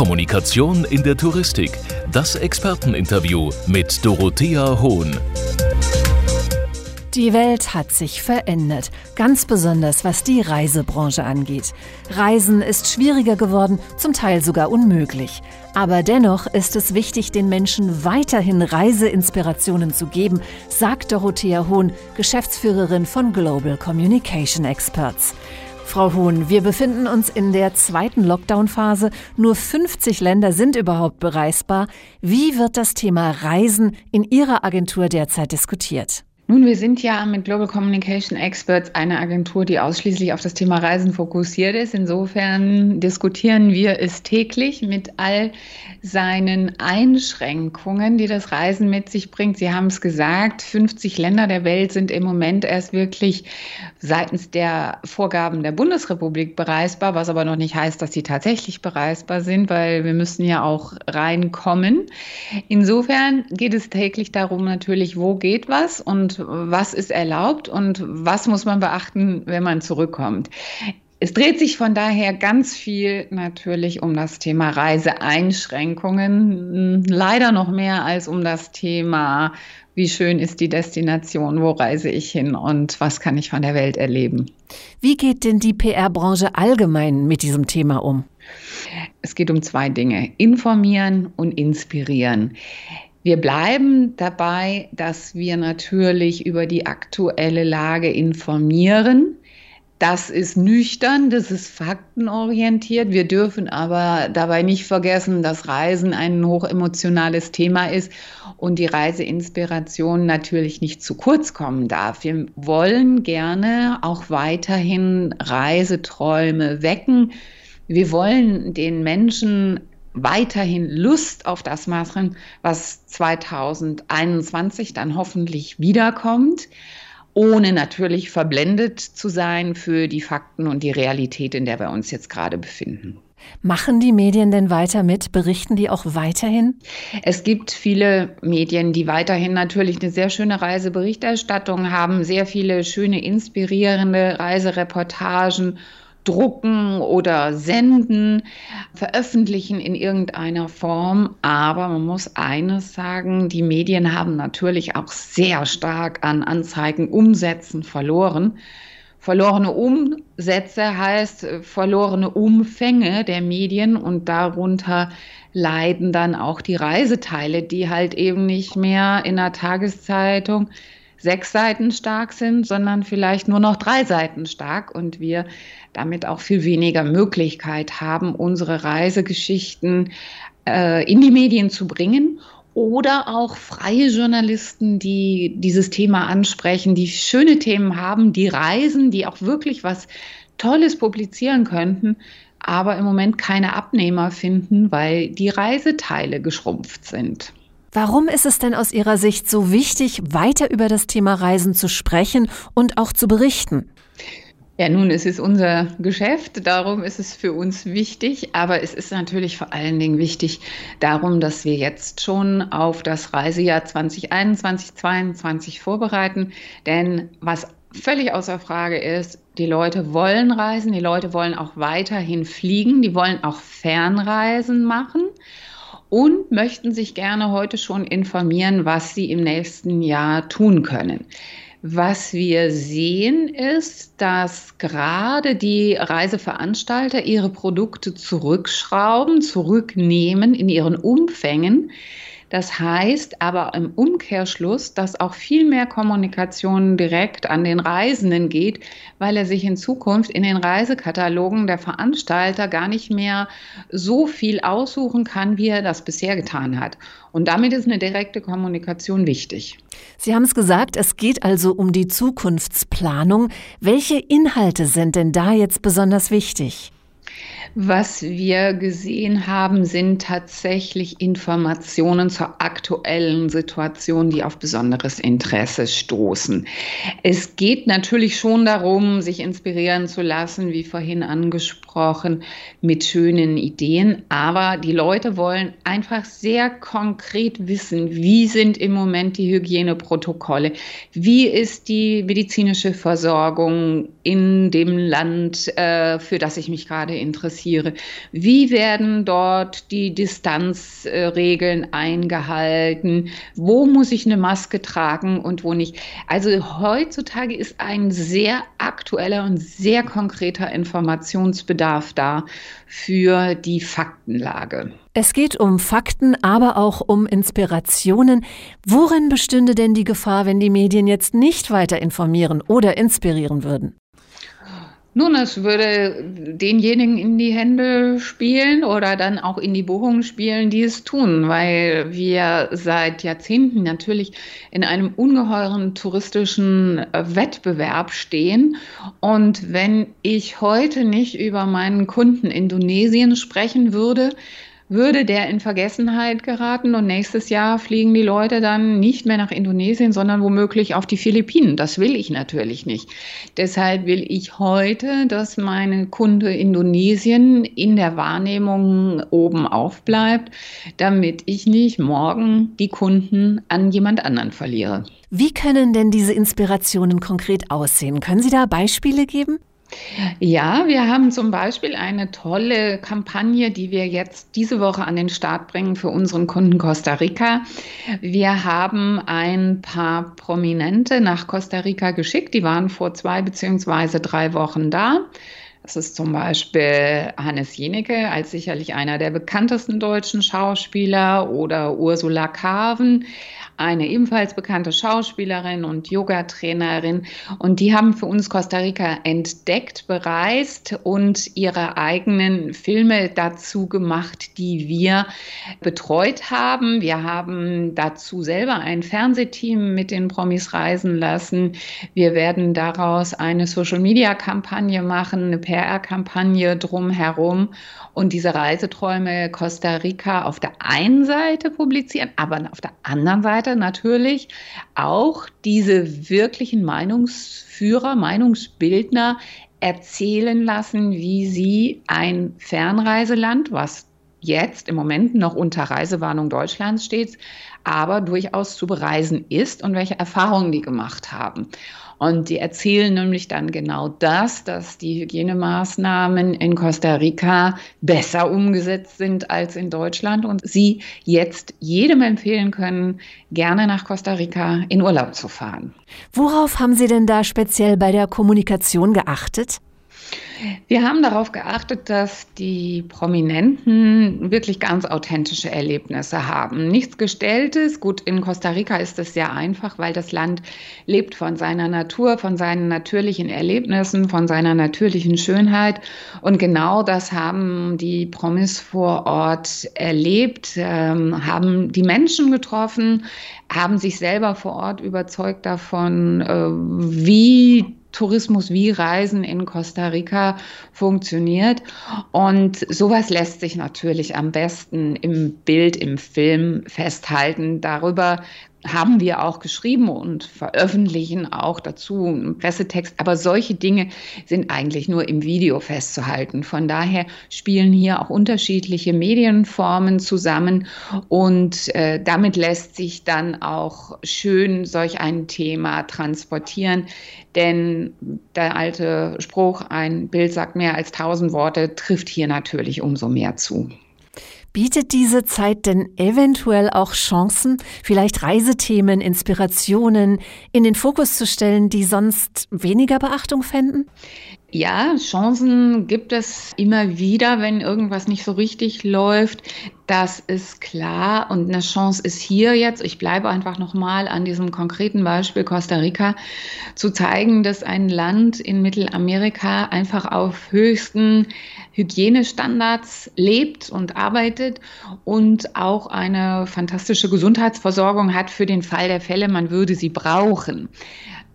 Kommunikation in der Touristik. Das Experteninterview mit Dorothea Hohn. Die Welt hat sich verändert, ganz besonders was die Reisebranche angeht. Reisen ist schwieriger geworden, zum Teil sogar unmöglich. Aber dennoch ist es wichtig, den Menschen weiterhin Reiseinspirationen zu geben, sagt Dorothea Hohn, Geschäftsführerin von Global Communication Experts. Frau Hohn, wir befinden uns in der zweiten Lockdown-Phase. Nur 50 Länder sind überhaupt bereisbar. Wie wird das Thema Reisen in Ihrer Agentur derzeit diskutiert? Nun, wir sind ja mit Global Communication Experts eine Agentur, die ausschließlich auf das Thema Reisen fokussiert ist. Insofern diskutieren wir es täglich mit all seinen Einschränkungen, die das Reisen mit sich bringt. Sie haben es gesagt, 50 Länder der Welt sind im Moment erst wirklich seitens der Vorgaben der Bundesrepublik bereisbar, was aber noch nicht heißt, dass sie tatsächlich bereisbar sind, weil wir müssen ja auch reinkommen. Insofern geht es täglich darum natürlich, wo geht was und was ist erlaubt und was muss man beachten, wenn man zurückkommt. Es dreht sich von daher ganz viel natürlich um das Thema Reiseeinschränkungen, leider noch mehr als um das Thema, wie schön ist die Destination, wo reise ich hin und was kann ich von der Welt erleben. Wie geht denn die PR-Branche allgemein mit diesem Thema um? Es geht um zwei Dinge, informieren und inspirieren. Wir bleiben dabei, dass wir natürlich über die aktuelle Lage informieren. Das ist nüchtern, das ist faktenorientiert. Wir dürfen aber dabei nicht vergessen, dass Reisen ein hochemotionales Thema ist und die Reiseinspiration natürlich nicht zu kurz kommen darf. Wir wollen gerne auch weiterhin Reiseträume wecken. Wir wollen den Menschen weiterhin Lust auf das machen, was 2021 dann hoffentlich wiederkommt, ohne natürlich verblendet zu sein für die Fakten und die Realität, in der wir uns jetzt gerade befinden. Machen die Medien denn weiter mit? Berichten die auch weiterhin? Es gibt viele Medien, die weiterhin natürlich eine sehr schöne Reiseberichterstattung haben, sehr viele schöne, inspirierende Reisereportagen drucken oder senden, veröffentlichen in irgendeiner Form. Aber man muss eines sagen, die Medien haben natürlich auch sehr stark an Anzeigenumsätzen verloren. Verlorene Umsätze heißt äh, verlorene Umfänge der Medien und darunter leiden dann auch die Reiseteile, die halt eben nicht mehr in der Tageszeitung sechs Seiten stark sind, sondern vielleicht nur noch drei Seiten stark und wir damit auch viel weniger Möglichkeit haben, unsere Reisegeschichten äh, in die Medien zu bringen oder auch freie Journalisten, die dieses Thema ansprechen, die schöne Themen haben, die reisen, die auch wirklich was Tolles publizieren könnten, aber im Moment keine Abnehmer finden, weil die Reiseteile geschrumpft sind. Warum ist es denn aus Ihrer Sicht so wichtig, weiter über das Thema Reisen zu sprechen und auch zu berichten? Ja, nun, es ist unser Geschäft, darum ist es für uns wichtig, aber es ist natürlich vor allen Dingen wichtig darum, dass wir jetzt schon auf das Reisejahr 2021, 2022 vorbereiten, denn was völlig außer Frage ist, die Leute wollen reisen, die Leute wollen auch weiterhin fliegen, die wollen auch Fernreisen machen und möchten sich gerne heute schon informieren, was sie im nächsten Jahr tun können. Was wir sehen ist, dass gerade die Reiseveranstalter ihre Produkte zurückschrauben, zurücknehmen in ihren Umfängen, das heißt aber im Umkehrschluss, dass auch viel mehr Kommunikation direkt an den Reisenden geht, weil er sich in Zukunft in den Reisekatalogen der Veranstalter gar nicht mehr so viel aussuchen kann, wie er das bisher getan hat. Und damit ist eine direkte Kommunikation wichtig. Sie haben es gesagt, es geht also um die Zukunftsplanung. Welche Inhalte sind denn da jetzt besonders wichtig? Was wir gesehen haben, sind tatsächlich Informationen zur aktuellen Situation, die auf besonderes Interesse stoßen. Es geht natürlich schon darum, sich inspirieren zu lassen, wie vorhin angesprochen, mit schönen Ideen. Aber die Leute wollen einfach sehr konkret wissen, wie sind im Moment die Hygieneprotokolle, wie ist die medizinische Versorgung in dem Land, äh, für das ich mich gerade in interessiere. Wie werden dort die Distanzregeln eingehalten? Wo muss ich eine Maske tragen und wo nicht? Also heutzutage ist ein sehr aktueller und sehr konkreter Informationsbedarf da für die Faktenlage. Es geht um Fakten, aber auch um Inspirationen. Worin bestünde denn die Gefahr, wenn die Medien jetzt nicht weiter informieren oder inspirieren würden? Nun, es würde denjenigen in die Hände spielen oder dann auch in die Buchungen spielen, die es tun, weil wir seit Jahrzehnten natürlich in einem ungeheuren touristischen Wettbewerb stehen. Und wenn ich heute nicht über meinen Kunden Indonesien sprechen würde, würde der in Vergessenheit geraten und nächstes Jahr fliegen die Leute dann nicht mehr nach Indonesien, sondern womöglich auf die Philippinen. Das will ich natürlich nicht. Deshalb will ich heute, dass meine Kunde Indonesien in der Wahrnehmung oben aufbleibt, damit ich nicht morgen die Kunden an jemand anderen verliere. Wie können denn diese Inspirationen konkret aussehen? Können Sie da Beispiele geben? Ja, wir haben zum Beispiel eine tolle Kampagne, die wir jetzt diese Woche an den Start bringen für unseren Kunden Costa Rica. Wir haben ein paar Prominente nach Costa Rica geschickt. Die waren vor zwei beziehungsweise drei Wochen da. Das ist zum Beispiel Hannes Jenecke als sicherlich einer der bekanntesten deutschen Schauspieler oder Ursula Carven eine ebenfalls bekannte Schauspielerin und Yogatrainerin. Und die haben für uns Costa Rica entdeckt, bereist und ihre eigenen Filme dazu gemacht, die wir betreut haben. Wir haben dazu selber ein Fernsehteam mit den Promis reisen lassen. Wir werden daraus eine Social-Media-Kampagne machen, eine PR-Kampagne drumherum und diese Reiseträume Costa Rica auf der einen Seite publizieren, aber auf der anderen Seite natürlich auch diese wirklichen Meinungsführer, Meinungsbildner erzählen lassen, wie sie ein Fernreiseland, was jetzt im Moment noch unter Reisewarnung Deutschlands steht, aber durchaus zu bereisen ist und welche Erfahrungen die gemacht haben. Und die erzählen nämlich dann genau das, dass die Hygienemaßnahmen in Costa Rica besser umgesetzt sind als in Deutschland und sie jetzt jedem empfehlen können, gerne nach Costa Rica in Urlaub zu fahren. Worauf haben Sie denn da speziell bei der Kommunikation geachtet? Wir haben darauf geachtet, dass die Prominenten wirklich ganz authentische Erlebnisse haben. Nichts Gestelltes. Gut, in Costa Rica ist es sehr einfach, weil das Land lebt von seiner Natur, von seinen natürlichen Erlebnissen, von seiner natürlichen Schönheit. Und genau das haben die Promis vor Ort erlebt, ähm, haben die Menschen getroffen, haben sich selber vor Ort überzeugt davon, äh, wie Tourismus wie Reisen in Costa Rica funktioniert. Und sowas lässt sich natürlich am besten im Bild, im Film festhalten. Darüber haben wir auch geschrieben und veröffentlichen auch dazu einen Pressetext. Aber solche Dinge sind eigentlich nur im Video festzuhalten. Von daher spielen hier auch unterschiedliche Medienformen zusammen und äh, damit lässt sich dann auch schön solch ein Thema transportieren. Denn der alte Spruch, ein Bild sagt mehr als tausend Worte, trifft hier natürlich umso mehr zu. Bietet diese Zeit denn eventuell auch Chancen, vielleicht Reisethemen, Inspirationen in den Fokus zu stellen, die sonst weniger Beachtung fänden? Ja, Chancen gibt es immer wieder, wenn irgendwas nicht so richtig läuft. Das ist klar. Und eine Chance ist hier jetzt, ich bleibe einfach nochmal an diesem konkreten Beispiel Costa Rica, zu zeigen, dass ein Land in Mittelamerika einfach auf höchsten Hygienestandards lebt und arbeitet und auch eine fantastische Gesundheitsversorgung hat für den Fall der Fälle, man würde sie brauchen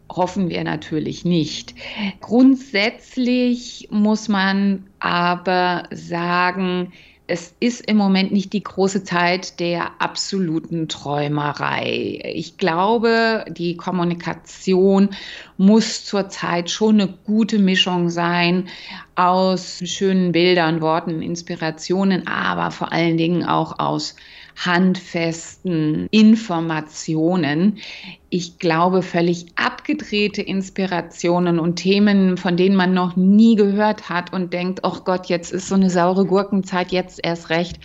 hoffen wir natürlich nicht. Grundsätzlich muss man aber sagen, es ist im Moment nicht die große Zeit der absoluten Träumerei. Ich glaube, die Kommunikation muss zurzeit schon eine gute Mischung sein aus schönen Bildern, Worten, Inspirationen, aber vor allen Dingen auch aus handfesten Informationen. Ich glaube, völlig abgedrehte Inspirationen und Themen, von denen man noch nie gehört hat und denkt, oh Gott, jetzt ist so eine saure Gurkenzeit, jetzt erst recht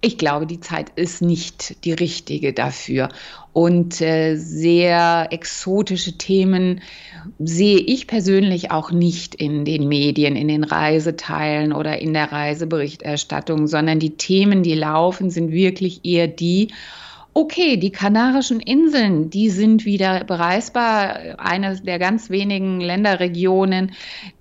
ich glaube, die Zeit ist nicht die richtige dafür. Und äh, sehr exotische Themen sehe ich persönlich auch nicht in den Medien, in den Reiseteilen oder in der Reiseberichterstattung, sondern die Themen, die laufen, sind wirklich eher die, okay, die Kanarischen Inseln, die sind wieder bereisbar. Eine der ganz wenigen Länderregionen,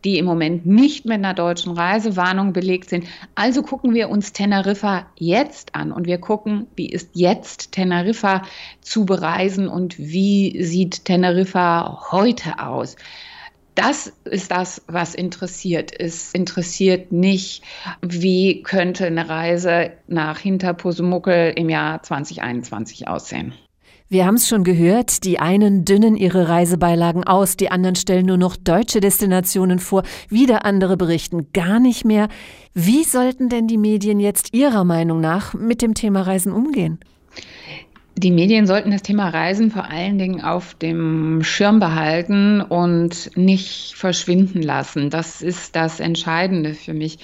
die im Moment nicht mit einer deutschen Reisewarnung belegt sind. Also gucken wir uns Teneriffa jetzt an und wir gucken, wie ist jetzt Teneriffa zu bereisen und wie sieht Teneriffa heute aus. Das ist das, was interessiert. Es interessiert nicht, wie könnte eine Reise nach Hinterpusumuckel im Jahr 2021 aussehen. Wir haben es schon gehört, die einen dünnen ihre Reisebeilagen aus, die anderen stellen nur noch deutsche Destinationen vor, wieder andere berichten gar nicht mehr. Wie sollten denn die Medien jetzt Ihrer Meinung nach mit dem Thema Reisen umgehen? Die Medien sollten das Thema Reisen vor allen Dingen auf dem Schirm behalten und nicht verschwinden lassen. Das ist das Entscheidende für mich.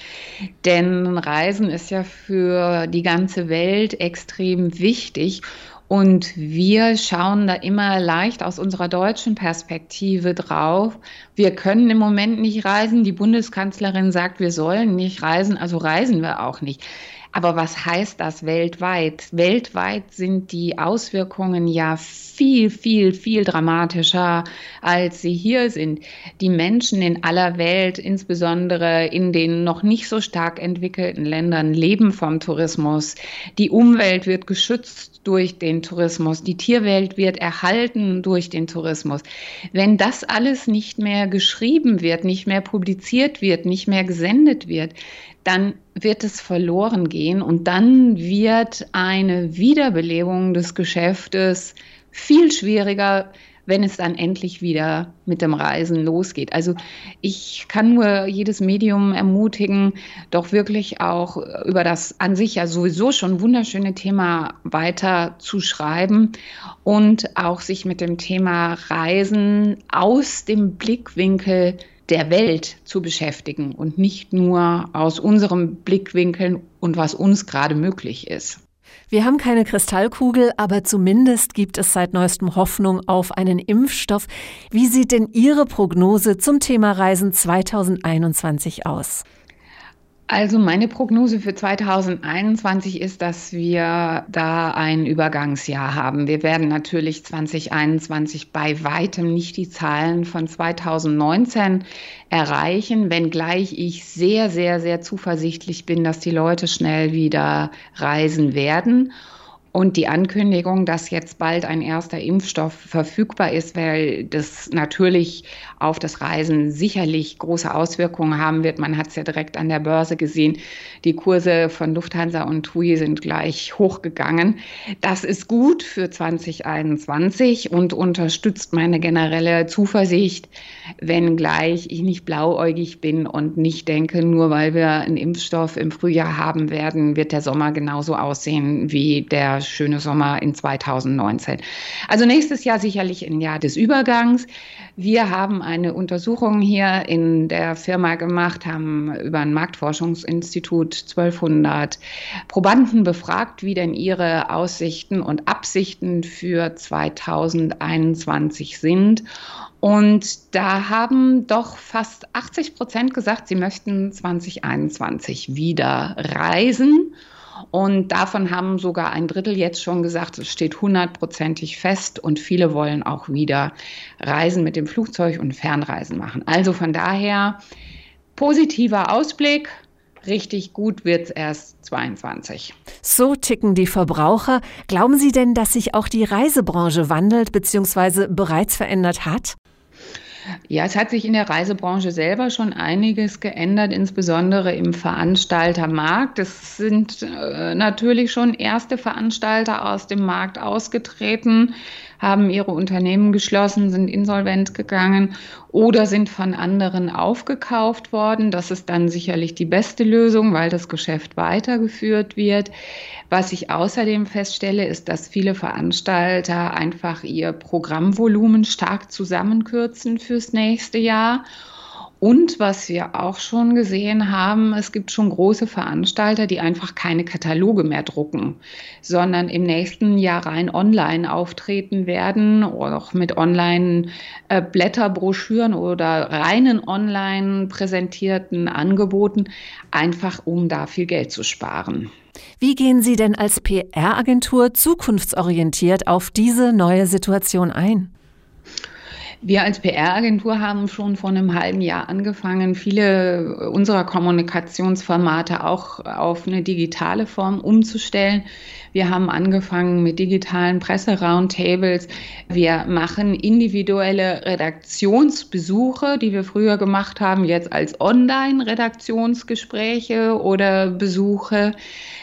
Denn Reisen ist ja für die ganze Welt extrem wichtig. Und wir schauen da immer leicht aus unserer deutschen Perspektive drauf. Wir können im Moment nicht reisen. Die Bundeskanzlerin sagt, wir sollen nicht reisen, also reisen wir auch nicht. Aber was heißt das weltweit? Weltweit sind die Auswirkungen ja viel, viel, viel dramatischer, als sie hier sind. Die Menschen in aller Welt, insbesondere in den noch nicht so stark entwickelten Ländern, leben vom Tourismus. Die Umwelt wird geschützt durch den Tourismus. Die Tierwelt wird erhalten durch den Tourismus. Wenn das alles nicht mehr geschrieben wird, nicht mehr publiziert wird, nicht mehr gesendet wird, dann wird es verloren gehen und dann wird eine Wiederbelebung des Geschäftes viel schwieriger, wenn es dann endlich wieder mit dem Reisen losgeht. Also ich kann nur jedes Medium ermutigen, doch wirklich auch über das an sich ja sowieso schon wunderschöne Thema weiter zu schreiben und auch sich mit dem Thema Reisen aus dem Blickwinkel der Welt zu beschäftigen und nicht nur aus unserem Blickwinkel und was uns gerade möglich ist. Wir haben keine Kristallkugel, aber zumindest gibt es seit neuestem Hoffnung auf einen Impfstoff. Wie sieht denn Ihre Prognose zum Thema Reisen 2021 aus? Also meine Prognose für 2021 ist, dass wir da ein Übergangsjahr haben. Wir werden natürlich 2021 bei weitem nicht die Zahlen von 2019 erreichen, wenngleich ich sehr, sehr, sehr zuversichtlich bin, dass die Leute schnell wieder reisen werden. Und die Ankündigung, dass jetzt bald ein erster Impfstoff verfügbar ist, weil das natürlich auf das Reisen sicherlich große Auswirkungen haben wird. Man hat es ja direkt an der Börse gesehen. Die Kurse von Lufthansa und TUI sind gleich hochgegangen. Das ist gut für 2021 und unterstützt meine generelle Zuversicht, wenngleich ich nicht blauäugig bin und nicht denke, nur weil wir einen Impfstoff im Frühjahr haben werden, wird der Sommer genauso aussehen wie der schöne Sommer in 2019. Also nächstes Jahr sicherlich ein Jahr des Übergangs. Wir haben eine Untersuchung hier in der Firma gemacht, haben über ein Marktforschungsinstitut 1200 Probanden befragt, wie denn ihre Aussichten und Absichten für 2021 sind. Und da haben doch fast 80 Prozent gesagt, sie möchten 2021 wieder reisen. Und davon haben sogar ein Drittel jetzt schon gesagt, es steht hundertprozentig fest und viele wollen auch wieder Reisen mit dem Flugzeug und Fernreisen machen. Also von daher positiver Ausblick. Richtig gut wird es erst 22. So ticken die Verbraucher. Glauben Sie denn, dass sich auch die Reisebranche wandelt bzw. bereits verändert hat? Ja, es hat sich in der Reisebranche selber schon einiges geändert, insbesondere im Veranstaltermarkt. Es sind äh, natürlich schon erste Veranstalter aus dem Markt ausgetreten, haben ihre Unternehmen geschlossen, sind insolvent gegangen oder sind von anderen aufgekauft worden. Das ist dann sicherlich die beste Lösung, weil das Geschäft weitergeführt wird. Was ich außerdem feststelle, ist, dass viele Veranstalter einfach ihr Programmvolumen stark zusammenkürzen fürs nächste Jahr und was wir auch schon gesehen haben, es gibt schon große Veranstalter, die einfach keine Kataloge mehr drucken, sondern im nächsten Jahr rein online auftreten werden auch mit Online-Blätterbroschüren oder reinen online präsentierten Angeboten, einfach um da viel Geld zu sparen. Wie gehen Sie denn als PR-Agentur zukunftsorientiert auf diese neue Situation ein? Wir als PR-Agentur haben schon vor einem halben Jahr angefangen, viele unserer Kommunikationsformate auch auf eine digitale Form umzustellen. Wir haben angefangen mit digitalen Presseroundtables. Wir machen individuelle Redaktionsbesuche, die wir früher gemacht haben, jetzt als Online-Redaktionsgespräche oder Besuche.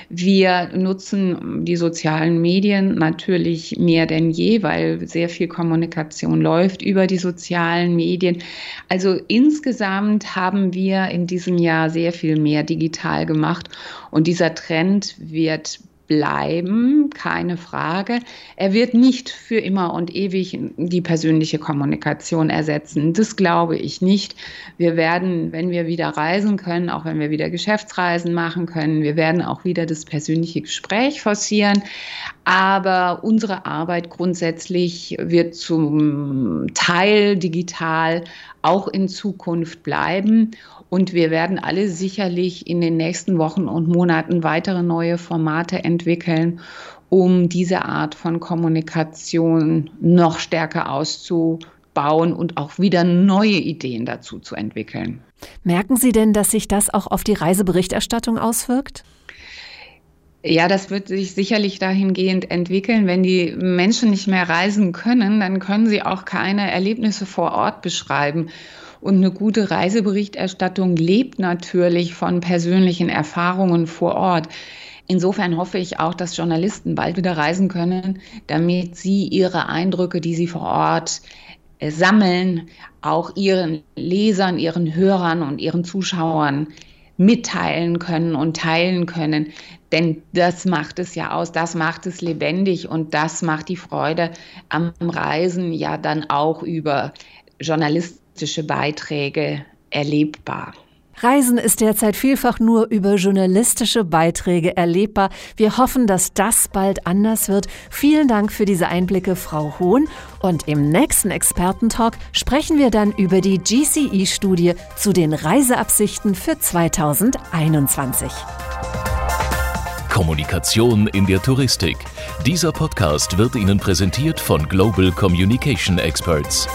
Wir nutzen die sozialen Medien natürlich mehr denn je, weil sehr viel Kommunikation läuft über die sozialen Medien. Also insgesamt haben wir in diesem Jahr sehr viel mehr digital gemacht und dieser Trend wird bleiben, keine Frage. Er wird nicht für immer und ewig die persönliche Kommunikation ersetzen. Das glaube ich nicht. Wir werden, wenn wir wieder reisen können, auch wenn wir wieder Geschäftsreisen machen können, wir werden auch wieder das persönliche Gespräch forcieren. Aber unsere Arbeit grundsätzlich wird zum Teil digital auch in Zukunft bleiben. Und wir werden alle sicherlich in den nächsten Wochen und Monaten weitere neue Formate entwickeln, um diese Art von Kommunikation noch stärker auszubauen und auch wieder neue Ideen dazu zu entwickeln. Merken Sie denn, dass sich das auch auf die Reiseberichterstattung auswirkt? Ja, das wird sich sicherlich dahingehend entwickeln. Wenn die Menschen nicht mehr reisen können, dann können sie auch keine Erlebnisse vor Ort beschreiben. Und eine gute Reiseberichterstattung lebt natürlich von persönlichen Erfahrungen vor Ort. Insofern hoffe ich auch, dass Journalisten bald wieder reisen können, damit sie ihre Eindrücke, die sie vor Ort äh, sammeln, auch ihren Lesern, ihren Hörern und ihren Zuschauern mitteilen können und teilen können. Denn das macht es ja aus, das macht es lebendig und das macht die Freude am Reisen ja dann auch über journalistische Beiträge erlebbar. Reisen ist derzeit vielfach nur über journalistische Beiträge erlebbar. Wir hoffen, dass das bald anders wird. Vielen Dank für diese Einblicke, Frau Hohn. Und im nächsten Expertentalk sprechen wir dann über die GCE-Studie zu den Reiseabsichten für 2021. Kommunikation in der Touristik. Dieser Podcast wird Ihnen präsentiert von Global Communication Experts.